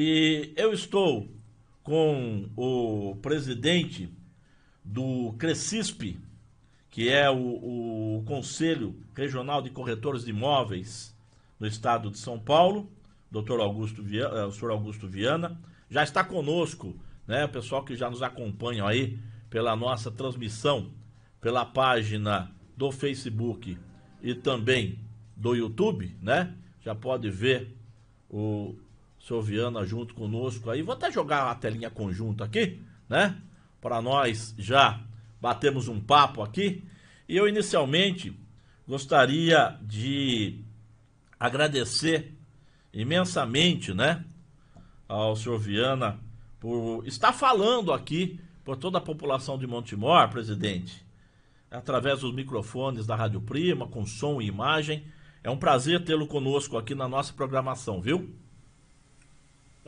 E eu estou com o presidente do Crescisp, que é o, o Conselho Regional de Corretores de Imóveis no estado de São Paulo, doutor Augusto Viana, eh, o senhor Augusto Viana. Já está conosco, né, o pessoal que já nos acompanha aí pela nossa transmissão, pela página do Facebook e também do YouTube, né? Já pode ver o senhor Viana junto conosco aí. Vou até jogar a telinha conjunta aqui, né? Para nós já batemos um papo aqui. E eu inicialmente gostaria de agradecer imensamente, né, ao senhor Viana por estar falando aqui por toda a população de Montemor, presidente, através dos microfones da Rádio Prima, com som e imagem. É um prazer tê-lo conosco aqui na nossa programação, viu?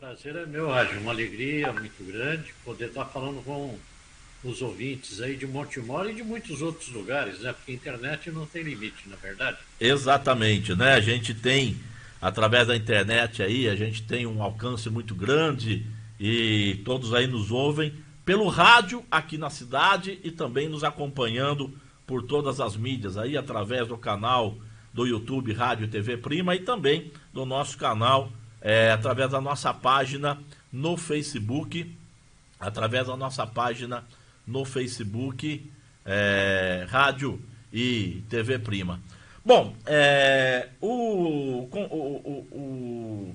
Prazer é meu, Rádio. Uma alegria muito grande poder estar falando com os ouvintes aí de Montemor e de muitos outros lugares, né? Porque a internet não tem limite, na é verdade. Exatamente, né? A gente tem, através da internet aí, a gente tem um alcance muito grande e todos aí nos ouvem pelo rádio aqui na cidade e também nos acompanhando por todas as mídias aí, através do canal do YouTube Rádio TV Prima e também do nosso canal, é, através da nossa página no Facebook, através da nossa página no Facebook, é, Rádio e TV Prima. Bom, é, o, o, o,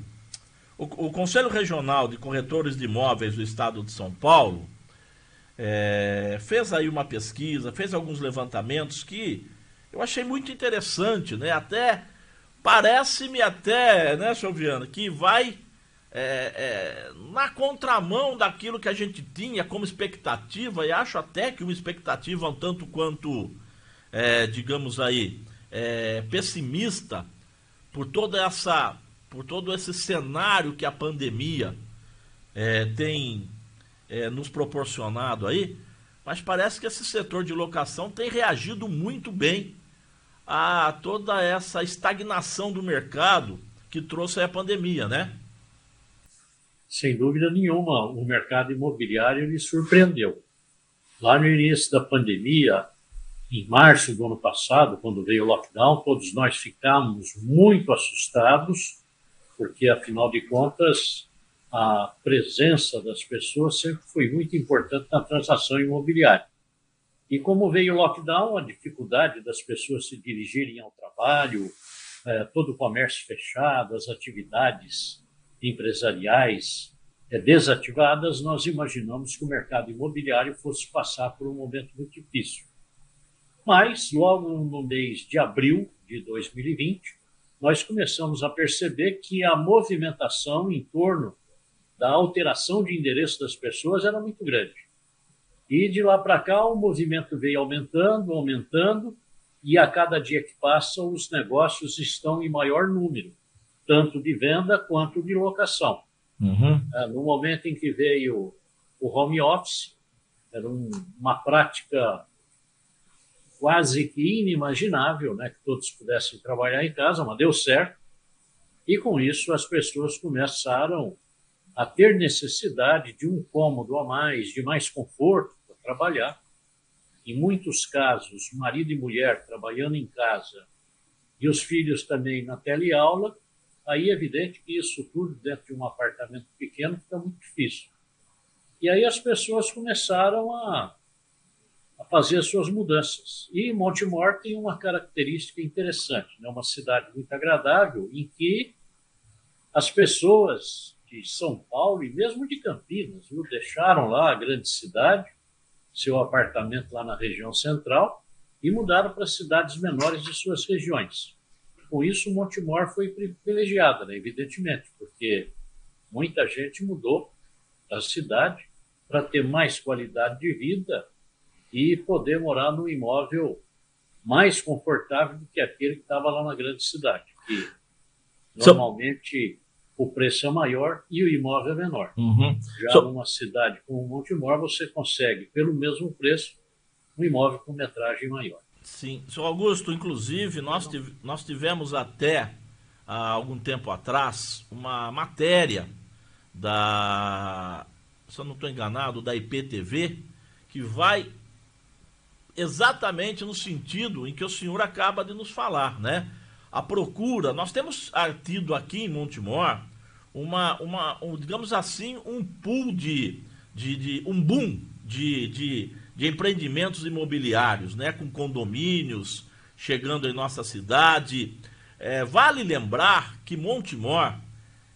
o, Conselho Regional de Corretores de Imóveis do Estado de São Paulo é, fez aí uma pesquisa, fez alguns levantamentos que eu achei muito interessante, né? Até parece-me até, né, senhor Viana, que vai é, é, na contramão daquilo que a gente tinha como expectativa, e acho até que uma expectativa um tanto quanto, é, digamos aí, é, pessimista por toda essa, por todo esse cenário que a pandemia é, tem é, nos proporcionado aí, mas parece que esse setor de locação tem reagido muito bem a toda essa estagnação do mercado que trouxe a pandemia, né? sem dúvida nenhuma, o mercado imobiliário lhe surpreendeu. Lá no início da pandemia, em março do ano passado, quando veio o lockdown, todos nós ficamos muito assustados, porque, afinal de contas, a presença das pessoas sempre foi muito importante na transação imobiliária. E como veio o lockdown, a dificuldade das pessoas se dirigirem ao trabalho, eh, todo o comércio fechado, as atividades empresariais é, desativadas, nós imaginamos que o mercado imobiliário fosse passar por um momento muito difícil. Mas, logo no mês de abril de 2020, nós começamos a perceber que a movimentação em torno da alteração de endereço das pessoas era muito grande. E de lá para cá o movimento veio aumentando, aumentando, e a cada dia que passa os negócios estão em maior número tanto de venda quanto de locação. Uhum. É, no momento em que veio o home office, era um, uma prática quase que inimaginável, né, que todos pudessem trabalhar em casa, mas deu certo. E com isso as pessoas começaram a ter necessidade de um cômodo a mais, de mais conforto para trabalhar. Em muitos casos, marido e mulher trabalhando em casa e os filhos também na teleaula, aí é evidente que isso tudo dentro de um apartamento pequeno fica muito difícil. E aí as pessoas começaram a, a fazer as suas mudanças. E Montemor tem uma característica interessante, né? uma cidade muito agradável, em que as pessoas de São Paulo e mesmo de Campinas viu? deixaram lá a grande cidade, seu apartamento lá na região central, e mudaram para cidades menores de suas regiões com isso, Montemor foi privilegiada, né, evidentemente, porque muita gente mudou da cidade para ter mais qualidade de vida e poder morar num imóvel mais confortável do que aquele que estava lá na grande cidade, que normalmente o preço é maior e o imóvel é menor. Uhum. Já so... numa cidade como Montemor, você consegue, pelo mesmo preço, um imóvel com metragem maior. Sim, senhor Augusto, inclusive, nós, tiv nós tivemos até há algum tempo atrás uma matéria da, se eu não estou enganado, da IPTV, que vai exatamente no sentido em que o senhor acaba de nos falar, né? A procura, nós temos tido aqui em Montemor uma, uma um, digamos assim, um pool de, de, de um boom de, de, de empreendimentos imobiliários, né? Com condomínios chegando em nossa cidade. É, vale lembrar que Montemor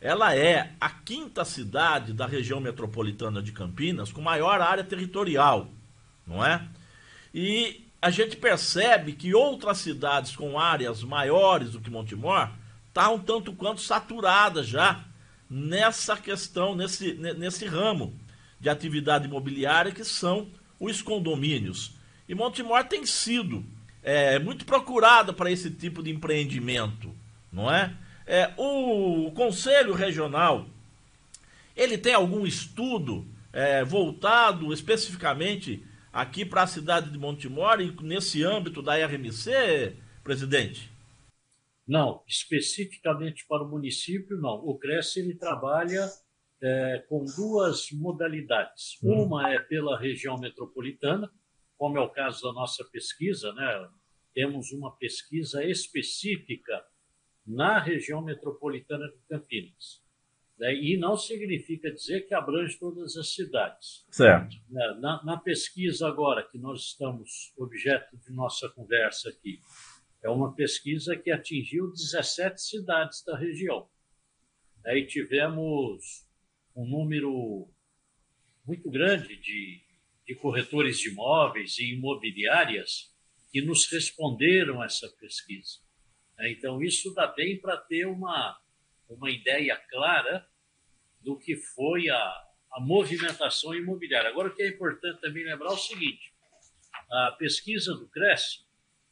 ela é a quinta cidade da região metropolitana de Campinas com maior área territorial, não é? E a gente percebe que outras cidades com áreas maiores do que Montemor estão um tanto quanto saturadas já nessa questão, nesse, nesse ramo de atividade imobiliária que são os condomínios. E Montemor tem sido é, muito procurada para esse tipo de empreendimento, não é? é? O Conselho Regional, ele tem algum estudo é, voltado especificamente aqui para a cidade de Montemor e nesse âmbito da RMC, presidente? Não, especificamente para o município, não. O CRES ele trabalha é, com duas modalidades. Uhum. Uma é pela região metropolitana, como é o caso da nossa pesquisa, né? temos uma pesquisa específica na região metropolitana de Campinas. Né? E não significa dizer que abrange todas as cidades. Certo. Né? Na, na, pesquisa agora, que nós estamos objeto de nossa conversa aqui, é uma pesquisa que atingiu 17 cidades da região. Aí tivemos um número muito grande de, de corretores de imóveis e imobiliárias que nos responderam essa pesquisa. Então, isso dá bem para ter uma, uma ideia clara do que foi a, a movimentação imobiliária. Agora, o que é importante também lembrar é o seguinte: a pesquisa do Cresce,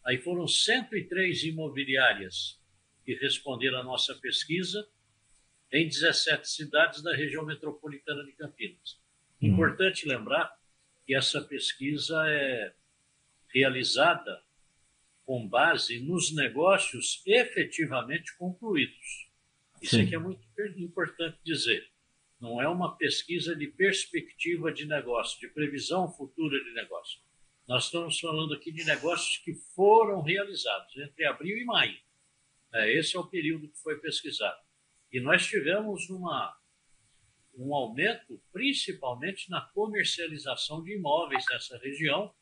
aí foram 103 imobiliárias que responderam à nossa pesquisa em 17 cidades da região metropolitana de Campinas. Hum. Importante lembrar que essa pesquisa é realizada com base nos negócios efetivamente concluídos. Isso aqui é muito importante dizer. Não é uma pesquisa de perspectiva de negócio, de previsão futura de negócio. Nós estamos falando aqui de negócios que foram realizados entre abril e maio. É, esse é o período que foi pesquisado. E nós tivemos uma, um aumento, principalmente na comercialização de imóveis nessa região,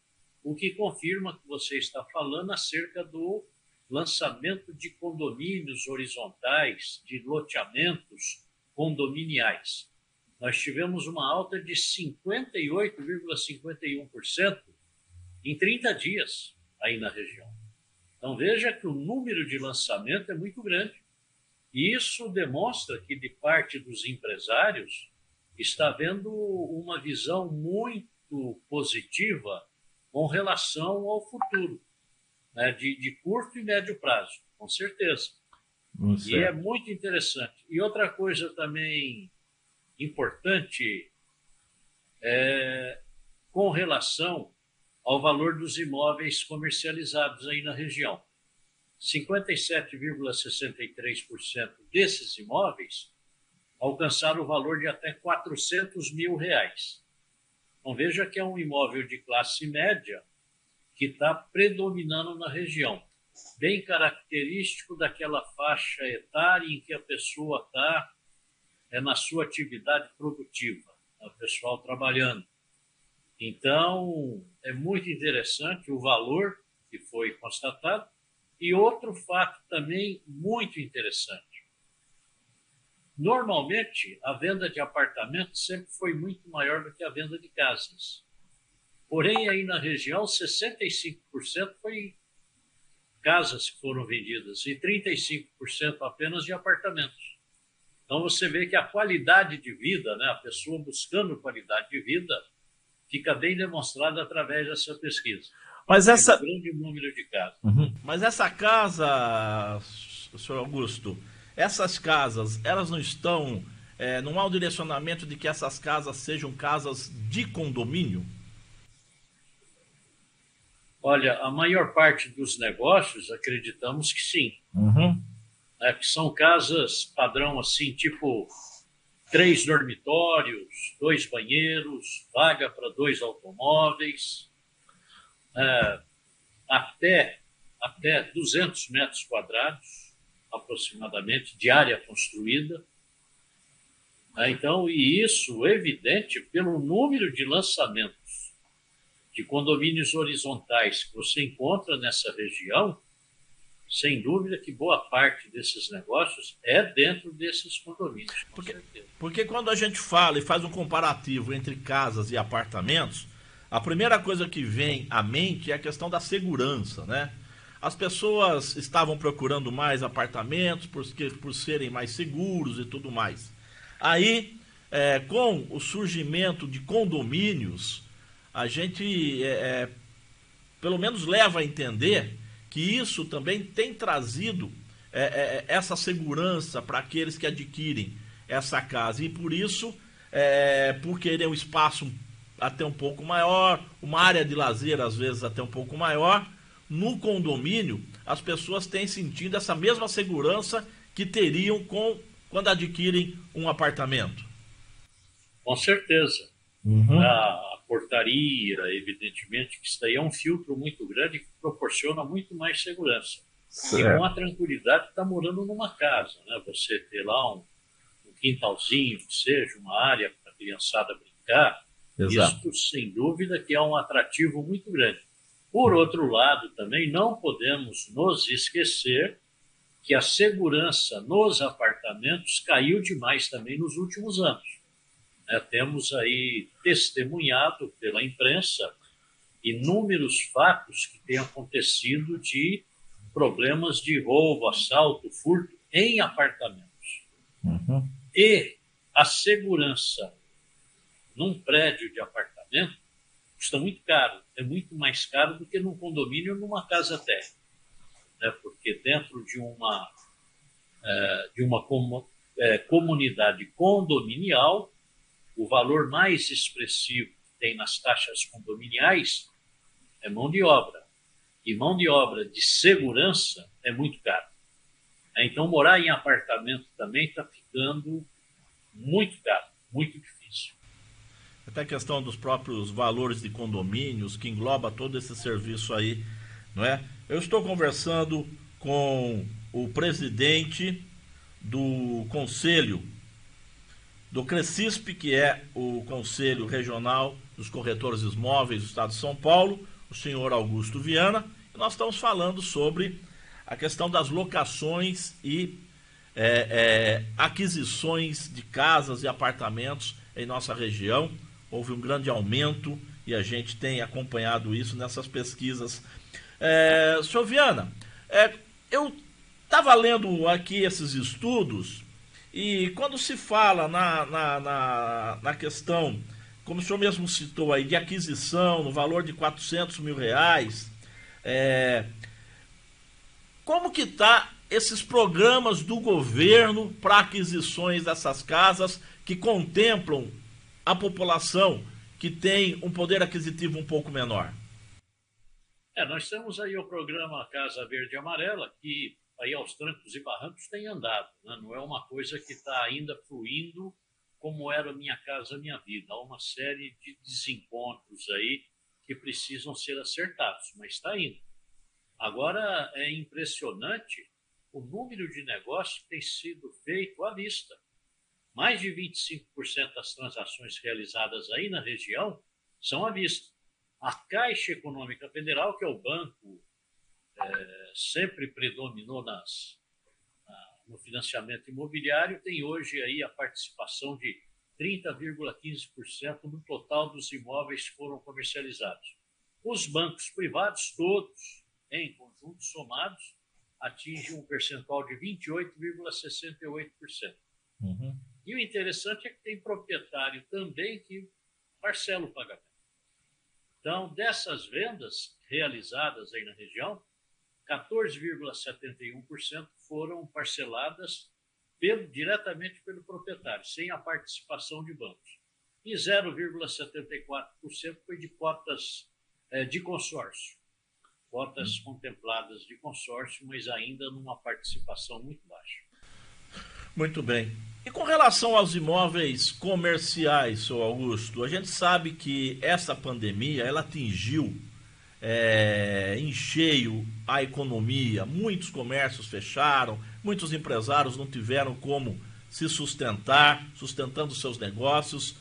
o que confirma que você está falando acerca do lançamento de condomínios horizontais, de loteamentos condominiais. Nós tivemos uma alta de 58,51% em 30 dias aí na região. Então veja que o número de lançamento é muito grande. E isso demonstra que, de parte dos empresários, está havendo uma visão muito positiva com relação ao futuro, né, de, de curto e médio prazo, com certeza. E é muito interessante. E outra coisa também importante é com relação ao valor dos imóveis comercializados aí na região. 57,63% desses imóveis alcançaram o valor de até 400 mil reais. Então veja que é um imóvel de classe média que está predominando na região, bem característico daquela faixa etária em que a pessoa está é na sua atividade produtiva, é o pessoal trabalhando. Então, é muito interessante o valor que foi constatado. E outro fato também muito interessante. Normalmente, a venda de apartamentos sempre foi muito maior do que a venda de casas. Porém, aí na região, 65% foi casas que foram vendidas e 35% apenas de apartamentos. Então você vê que a qualidade de vida, né, a pessoa buscando qualidade de vida, fica bem demonstrada através dessa pesquisa. Mas essa um grande número de casas. Uhum. Mas essa casa, senhor Augusto, essas casas, elas não estão. É, não há o um direcionamento de que essas casas sejam casas de condomínio? Olha, a maior parte dos negócios acreditamos que sim. Uhum. É, que são casas padrão assim, tipo três dormitórios, dois banheiros, vaga para dois automóveis, é, até, até 200 metros quadrados, aproximadamente, de área construída. É, então, e isso evidente pelo número de lançamentos de condomínios horizontais que você encontra nessa região, sem dúvida que boa parte desses negócios é dentro desses condomínios. Porque, porque quando a gente fala e faz um comparativo entre casas e apartamentos, a primeira coisa que vem à mente é a questão da segurança, né? As pessoas estavam procurando mais apartamentos porque, por serem mais seguros e tudo mais. Aí, é, com o surgimento de condomínios, a gente, é, é, pelo menos, leva a entender que isso também tem trazido é, é, essa segurança para aqueles que adquirem essa casa. E por isso, é, por querer um espaço até um pouco maior, uma área de lazer às vezes até um pouco maior, no condomínio as pessoas têm sentido essa mesma segurança que teriam com quando adquirem um apartamento. Com certeza. Uhum. A, portaria, evidentemente, que isso daí é um filtro muito grande que proporciona muito mais segurança. Certo. E com a tranquilidade de estar tá morando numa casa, né? Você ter lá um, um quintalzinho, que seja, uma área para a criançada brincar, Exato. isso, sem dúvida, que é um atrativo muito grande. Por outro lado, também não podemos nos esquecer que a segurança nos apartamentos caiu demais também nos últimos anos. Né? Temos aí testemunhado pela imprensa inúmeros fatos que têm acontecido de problemas de roubo, assalto, furto em apartamentos. Uhum. E a segurança num prédio de apartamento custa muito caro, é muito mais caro do que num condomínio ou numa casa terra. Né? Porque dentro de uma, é, de uma é, comunidade condominial, o valor mais expressivo que tem nas taxas condominiais é mão de obra. E mão de obra de segurança é muito caro. Então, morar em apartamento também está ficando muito caro, muito difícil. Até a questão dos próprios valores de condomínios, que engloba todo esse serviço aí, não é? Eu estou conversando com o presidente do Conselho do Crescisp, que é o Conselho Regional dos Corretores Imóveis do Estado de São Paulo, o senhor Augusto Viana, e nós estamos falando sobre a questão das locações e é, é, aquisições de casas e apartamentos em nossa região. Houve um grande aumento e a gente tem acompanhado isso nessas pesquisas. É, senhor Viana, é, eu estava lendo aqui esses estudos e quando se fala na, na, na, na, questão, como o senhor mesmo citou aí, de aquisição no valor de 400 mil reais, é, como que está esses programas do governo para aquisições dessas casas que contemplam a população que tem um poder aquisitivo um pouco menor? É, nós temos aí o programa Casa Verde e Amarela, que aí aos trancos e barrancos tem andado. Né? Não é uma coisa que está ainda fluindo como era Minha Casa Minha Vida. Há uma série de desencontros aí que precisam ser acertados, mas está indo. Agora, é impressionante o número de negócios que tem sido feito à vista. Mais de 25% das transações realizadas aí na região são à vista. A Caixa Econômica Federal, que é o banco é, sempre predominou nas, na, no financiamento imobiliário, tem hoje aí a participação de 30,15% no total dos imóveis que foram comercializados. Os bancos privados, todos, em conjunto, somados, atingem um percentual de 28,68%. Uhum. E o interessante é que tem proprietário também que parcela o pagamento. Então, dessas vendas realizadas aí na região, 14,71% foram parceladas pelo, diretamente pelo proprietário, sem a participação de bancos. E 0,74% foi de cotas é, de consórcio. Cotas hum. contempladas de consórcio, mas ainda numa participação muito baixa. Muito bem. E com relação aos imóveis comerciais, senhor Augusto, a gente sabe que essa pandemia ela atingiu é, em cheio a economia. Muitos comércios fecharam, muitos empresários não tiveram como se sustentar, sustentando seus negócios.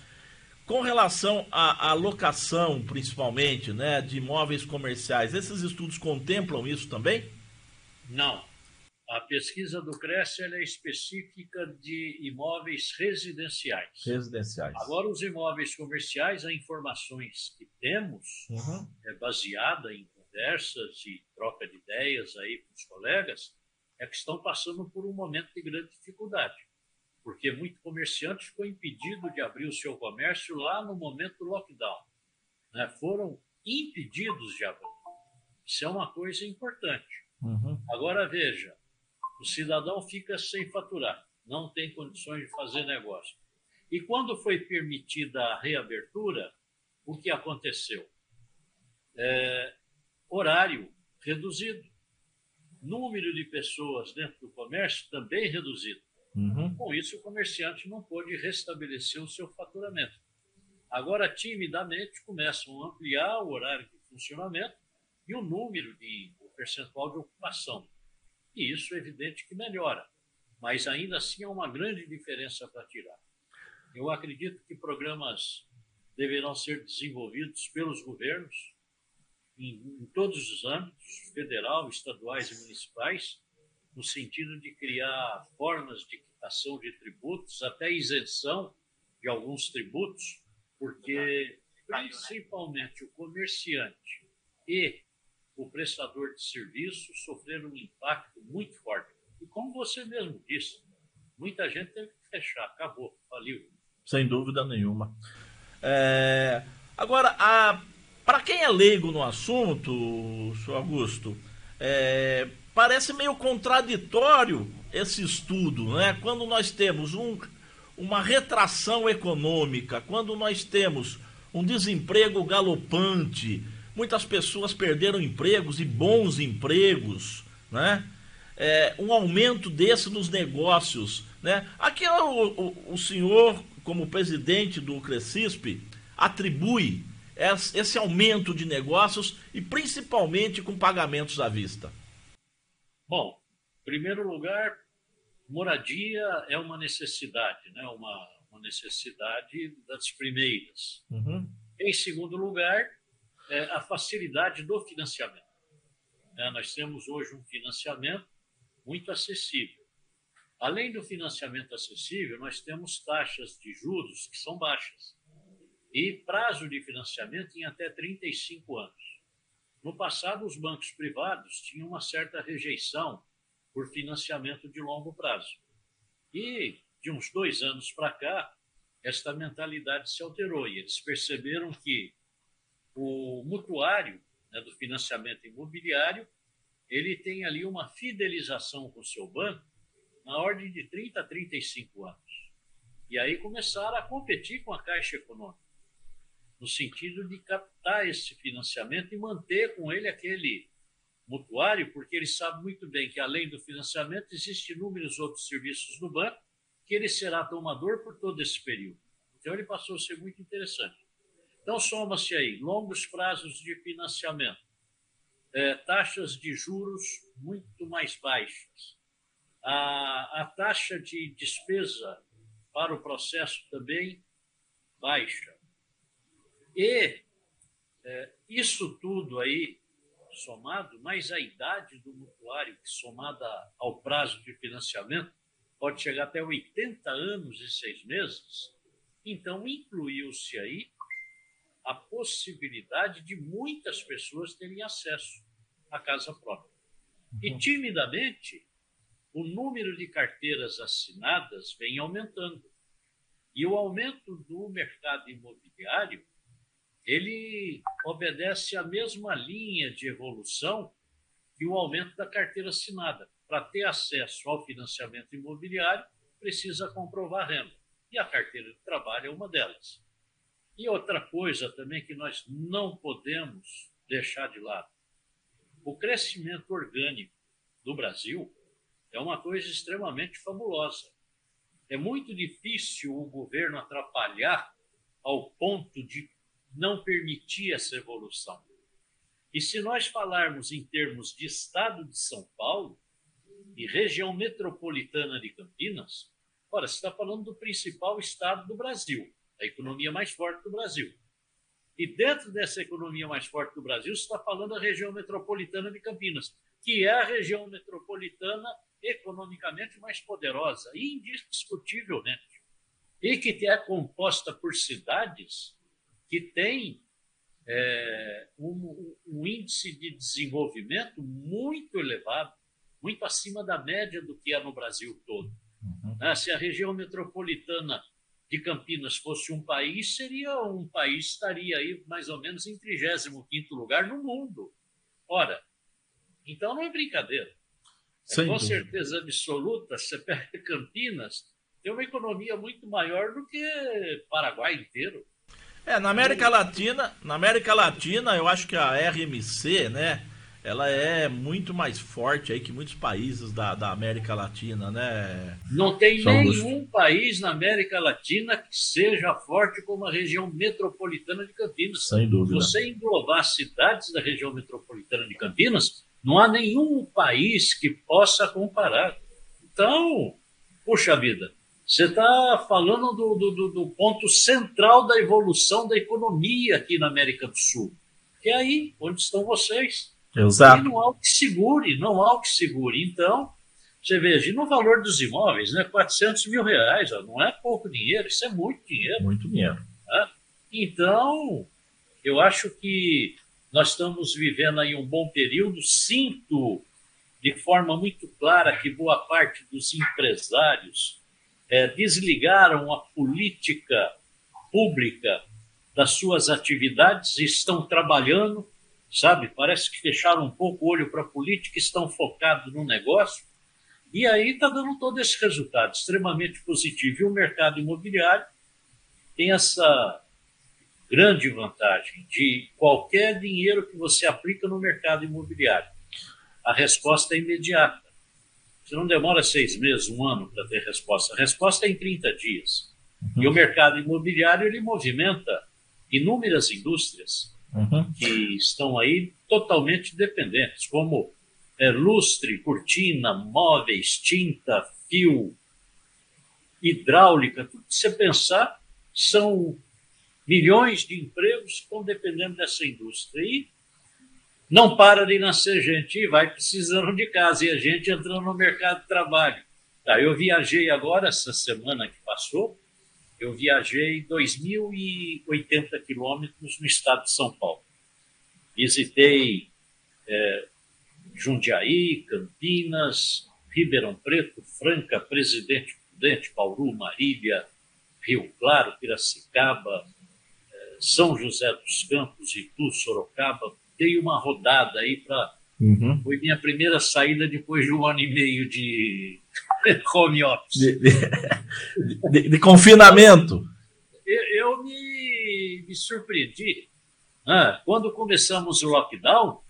Com relação à, à locação, principalmente, né, de imóveis comerciais, esses estudos contemplam isso também? Não. A pesquisa do Cresce é específica de imóveis residenciais. Residenciais. Agora, os imóveis comerciais, as informações que temos uhum. é baseada em conversas e troca de ideias aí com os colegas, é que estão passando por um momento de grande dificuldade porque muito comerciante ficou impedido de abrir o seu comércio lá no momento do lockdown. Né? Foram impedidos de abrir. Isso é uma coisa importante. Uhum. Agora veja, o cidadão fica sem faturar, não tem condições de fazer negócio. E quando foi permitida a reabertura, o que aconteceu? É, horário reduzido, número de pessoas dentro do comércio também reduzido. Uhum. Com isso, o comerciante não pôde restabelecer o seu faturamento. Agora, timidamente, começam a ampliar o horário de funcionamento e o número de o percentual de ocupação. E isso é evidente que melhora, mas ainda assim há uma grande diferença para tirar. Eu acredito que programas deverão ser desenvolvidos pelos governos em, em todos os âmbitos, federal, estaduais e municipais, no sentido de criar formas de quitação de tributos, até isenção de alguns tributos, porque principalmente o comerciante e o prestador de serviço sofreram um impacto muito forte. E como você mesmo disse, muita gente teve que fechar, acabou, faliu. Sem dúvida nenhuma. É... Agora, a... para quem é leigo no assunto, senhor Augusto, é parece meio contraditório esse estudo, né? Quando nós temos um, uma retração econômica, quando nós temos um desemprego galopante, muitas pessoas perderam empregos e bons empregos, né? É, um aumento desse nos negócios, né? Aqui o, o, o senhor, como presidente do Crescisp, atribui esse aumento de negócios e principalmente com pagamentos à vista. Bom, em primeiro lugar, moradia é uma necessidade, né? uma, uma necessidade das primeiras. Uhum. Em segundo lugar, é a facilidade do financiamento. É, nós temos hoje um financiamento muito acessível. Além do financiamento acessível, nós temos taxas de juros que são baixas e prazo de financiamento em até 35 anos. No passado, os bancos privados tinham uma certa rejeição por financiamento de longo prazo. E, de uns dois anos para cá, esta mentalidade se alterou e eles perceberam que o mutuário né, do financiamento imobiliário ele tem ali uma fidelização com o seu banco na ordem de 30 a 35 anos. E aí começaram a competir com a Caixa Econômica no sentido de captar esse financiamento e manter com ele aquele mutuário, porque ele sabe muito bem que, além do financiamento, existem inúmeros outros serviços do banco que ele será tomador por todo esse período. Então, ele passou a ser muito interessante. Então, soma-se aí longos prazos de financiamento, é, taxas de juros muito mais baixas, a, a taxa de despesa para o processo também baixa, e é, isso tudo aí, somado, mais a idade do mutuário, que somada ao prazo de financiamento, pode chegar até 80 anos e seis meses, então incluiu-se aí a possibilidade de muitas pessoas terem acesso à casa própria. E uhum. timidamente, o número de carteiras assinadas vem aumentando. E o aumento do mercado imobiliário ele obedece à mesma linha de evolução que o aumento da carteira assinada. Para ter acesso ao financiamento imobiliário, precisa comprovar renda. E a carteira de trabalho é uma delas. E outra coisa também que nós não podemos deixar de lado: o crescimento orgânico do Brasil é uma coisa extremamente fabulosa. é muito difícil o governo atrapalhar ao ponto de não permitir essa evolução. E se nós falarmos em termos de estado de São Paulo e região metropolitana de Campinas, ora, você está falando do principal estado do Brasil, a economia mais forte do Brasil. E dentro dessa economia mais forte do Brasil, você está falando da região metropolitana de Campinas, que é a região metropolitana economicamente mais poderosa, indiscutivelmente, e que é composta por cidades que têm é, um, um, índice de desenvolvimento muito elevado, muito acima da média do que é no Brasil todo. Uhum. Né? Se a região metropolitana de Campinas fosse um país, seria um país, estaria aí mais ou menos em 35 lugar no mundo. Ora, então não é brincadeira. É, com certeza absoluta, você pega Campinas, tem uma economia muito maior do que Paraguai inteiro. É, na América Latina, na América Latina, eu acho que a RMC, né, ela é muito mais forte aí que muitos países da, da América Latina, né? Não tem São nenhum Augusto. país na América Latina que seja forte como a região metropolitana de Campinas. Sem dúvida. Você englobar cidades da região metropolitana de Campinas, não há nenhum país que possa comparar. Então, puxa vida, você está falando do, do, do, ponto central da evolução da economia aqui na América do Sul. Que é aí onde estão vocês. Exato. E não há o que segure, não há o que segure. Então, você veja, no valor dos imóveis, né, 400 mil reais, ó, não é pouco dinheiro, isso é muito dinheiro. Muito dinheiro. Né? Então, eu acho que nós estamos vivendo aí um bom período. Sinto de forma muito clara que boa parte dos empresários é, desligaram a política pública das suas atividades e estão trabalhando, sabe? Parece que fecharam um pouco o olho para a política, estão focados no negócio. E aí está dando todo esse resultado extremamente positivo. E o mercado imobiliário tem essa grande vantagem de qualquer dinheiro que você aplica no mercado imobiliário. A resposta é imediata. Você não demora seis meses, um ano para ter resposta. A resposta é em 30 dias. Uhum. E o mercado imobiliário ele movimenta inúmeras indústrias uhum. que estão aí totalmente dependentes, como é, lustre, cortina, móveis, tinta, fio, hidráulica, tudo que você pensar são milhões de empregos estão dependendo dessa indústria. E não para de nascer gente e vai precisando de casa, e a gente entrando no mercado de trabalho. Tá, eu viajei agora, essa semana que passou, eu viajei 2.080 quilômetros no estado de São Paulo. Visitei é, Jundiaí, Campinas, Ribeirão Preto, Franca, Presidente Prudente, Bauru, Marília, Rio Claro, Piracicaba, são José dos Campos, Itu, Sorocaba. Dei uma rodada aí para. Uhum. Foi minha primeira saída depois de um ano e meio de home office. De, de, de, de confinamento. Eu, eu me, me, surpreendi. Ah, quando começamos o lockdown,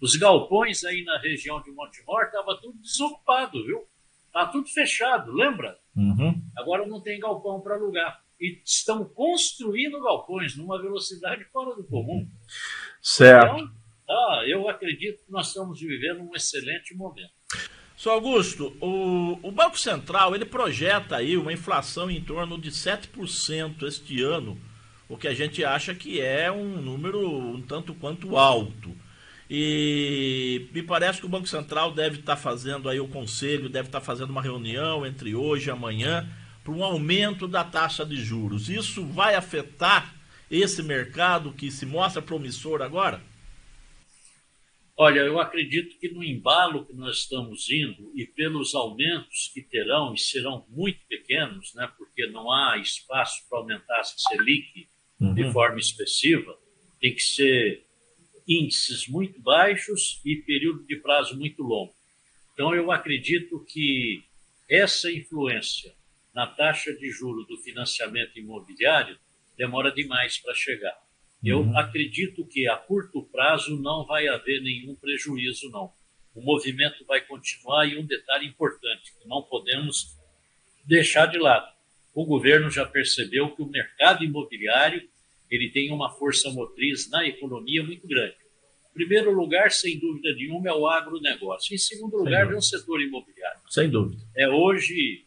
os galpões aí na região de Montemor estavam tudo desocupado, viu? Tá tudo fechado, lembra? Uhum. Agora não tem galpão para alugar e estão construindo galpões numa velocidade fora do comum. Certo. Então, ah, eu acredito que nós estamos vivendo um excelente momento. Sr. Augusto, o, o, Banco Central ele projeta aí uma inflação em torno de 7% este ano, o que a gente acha que é um número um tanto quanto alto. E me parece que o Banco Central deve estar fazendo aí o conselho, deve estar fazendo uma reunião entre hoje e amanhã para um aumento da taxa de juros. Isso vai afetar esse mercado que se mostra promissor agora? Olha, eu acredito que no embalo que nós estamos indo e pelos aumentos que terão e serão muito pequenos, né, porque não há espaço para aumentar a Selic uhum. de forma expressiva, tem que ser índices muito baixos e período de prazo muito longo. Então, eu acredito que essa influência na taxa de juro do financiamento imobiliário demora demais para chegar. Eu uhum. acredito que a curto prazo não vai haver nenhum prejuízo, não. O movimento vai continuar e um detalhe importante, que não podemos deixar de lado. O governo já percebeu que o mercado imobiliário ele tem uma força motriz na economia muito grande. Em primeiro lugar, sem dúvida nenhuma, é o agronegócio. Em segundo lugar, vem o setor imobiliário. Sem dúvida. É hoje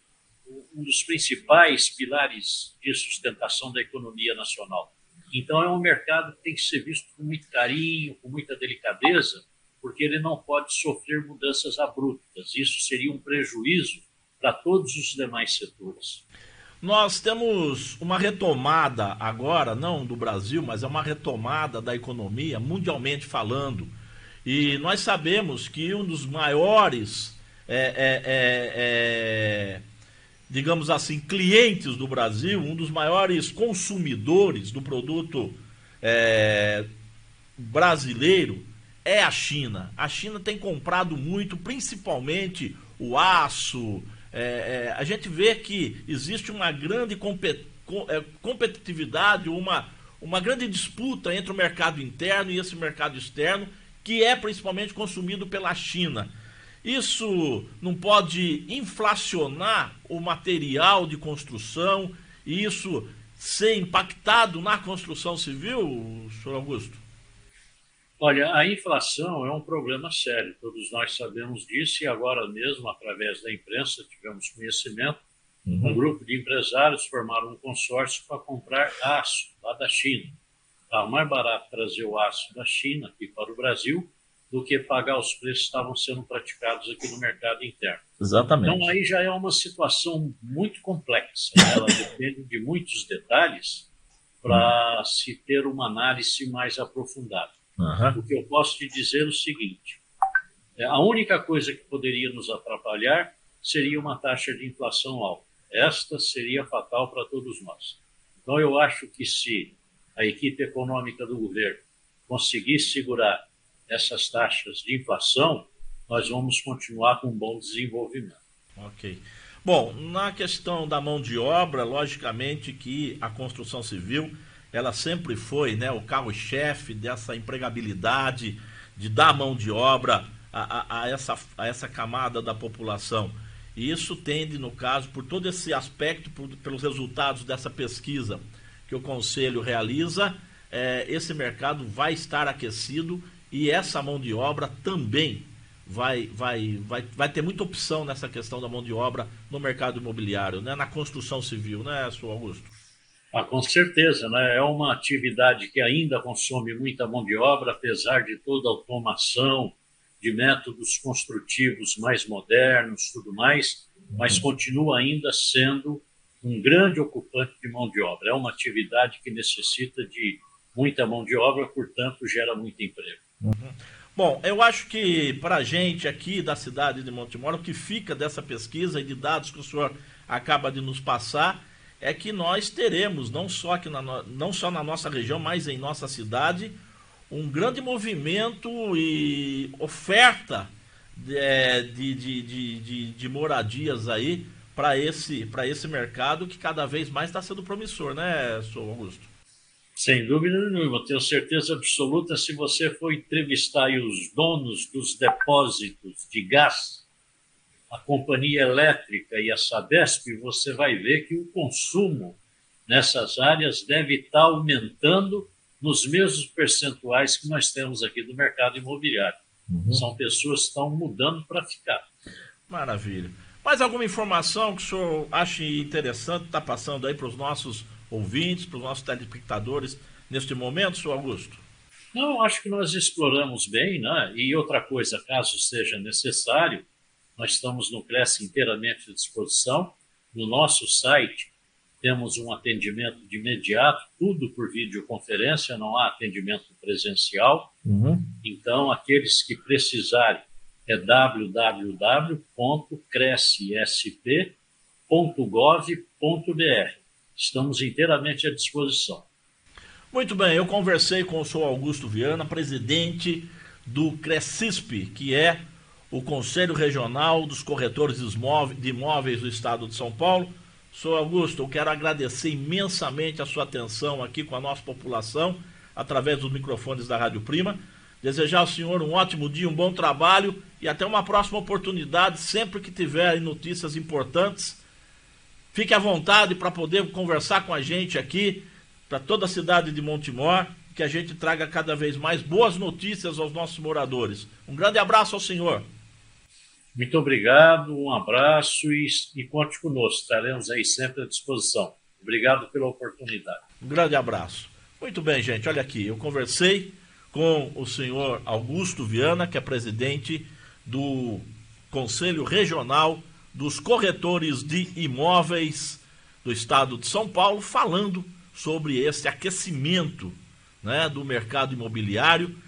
um dos principais pilares de sustentação da economia nacional. Então, é um mercado que tem que ser visto com muito carinho, com muita delicadeza, porque ele não pode sofrer mudanças abruptas. Isso seria um prejuízo para todos os demais setores. Nós temos uma retomada agora, não do Brasil, mas é uma retomada da economia, mundialmente falando. E nós sabemos que um dos maiores, é, é, é, é digamos assim, clientes do Brasil, um dos maiores consumidores do produto é, brasileiro, é a China. A China tem comprado muito, principalmente o aço. É, é, a gente vê que existe uma grande compet, com, é, competitividade, uma, uma grande disputa entre o mercado interno e esse mercado externo, que é principalmente consumido pela China. Isso não pode inflacionar o material de construção e isso ser impactado na construção civil, senhor Augusto? Olha, a inflação é um problema sério, todos nós sabemos disso e agora mesmo, através da imprensa, tivemos conhecimento. Uhum. Um grupo de empresários formaram um consórcio para comprar aço lá da China. Está mais barato trazer o aço da China aqui para o Brasil do que pagar os preços que estavam sendo praticados aqui no mercado interno. Exatamente. Então aí já é uma situação muito complexa, né? ela depende de muitos detalhes para se ter uma análise mais aprofundada. Uhum. O que eu posso te dizer é o seguinte: é, a única coisa que poderia nos atrapalhar seria uma taxa de inflação alta. Esta seria fatal para todos nós. Então, eu acho que se a equipe econômica do governo conseguir segurar essas taxas de inflação, nós vamos continuar com um bom desenvolvimento. Ok. Bom, na questão da mão de obra, logicamente que a construção civil ela sempre foi né, o carro-chefe dessa empregabilidade, de dar mão de obra a, a, a, essa, a essa camada da população. E isso tende, no caso, por todo esse aspecto, por, pelos resultados dessa pesquisa que o Conselho realiza, é, esse mercado vai estar aquecido e essa mão de obra também vai, vai, vai, vai ter muita opção nessa questão da mão de obra no mercado imobiliário, né? na construção civil, né, senhor Augusto? Ah, com certeza, né? é uma atividade que ainda consome muita mão de obra, apesar de toda a automação, de métodos construtivos mais modernos, tudo mais, mas continua ainda sendo um grande ocupante de mão de obra. É uma atividade que necessita de muita mão de obra, portanto, gera muito emprego. Uhum. Bom, eu acho que para a gente aqui da cidade de Montemor, o que fica dessa pesquisa e de dados que o senhor acaba de nos passar é que nós teremos, não só, aqui na, não só na nossa região, mas em nossa cidade, um grande movimento e oferta é, de, de, de, de, de moradias aí para esse, esse mercado que cada vez mais está sendo promissor, né, senhor Augusto? Sem dúvida nenhuma, tenho certeza absoluta. Se você for entrevistar os donos dos depósitos de gás a companhia elétrica e a Sabesp, você vai ver que o consumo nessas áreas deve estar aumentando nos mesmos percentuais que nós temos aqui do mercado imobiliário. Uhum. São pessoas que estão mudando para ficar. Maravilha. Mais alguma informação que o senhor acha interessante estar tá passando aí para os nossos ouvintes, para os nossos telespectadores neste momento, senhor Augusto? Não, acho que nós exploramos bem, né? E outra coisa, caso seja necessário, nós estamos no Cresce inteiramente à disposição. No nosso site temos um atendimento de imediato, tudo por videoconferência, não há atendimento presencial. Uhum. Então, aqueles que precisarem, é www.crescsp.gov.br. Estamos inteiramente à disposição. Muito bem, eu conversei com o senhor Augusto Viana, presidente do CRECISP, que é o Conselho Regional dos Corretores de Imóveis do Estado de São Paulo. Sou Augusto, eu quero agradecer imensamente a sua atenção aqui com a nossa população, através dos microfones da Rádio Prima. Desejar ao senhor um ótimo dia, um bom trabalho e até uma próxima oportunidade, sempre que tiver notícias importantes Fique à vontade para poder conversar com a gente aqui, para toda a cidade de Montemor, que a gente traga cada vez mais boas notícias aos nossos moradores. Um grande abraço ao senhor. Muito obrigado, um abraço e, e conte conosco, estaremos aí sempre à disposição. Obrigado pela oportunidade. Um grande abraço. Muito bem, gente, olha aqui, eu conversei com o senhor Augusto Viana, que é presidente do Conselho Regional dos Corretores de Imóveis do Estado de São Paulo, falando sobre esse aquecimento né, do mercado imobiliário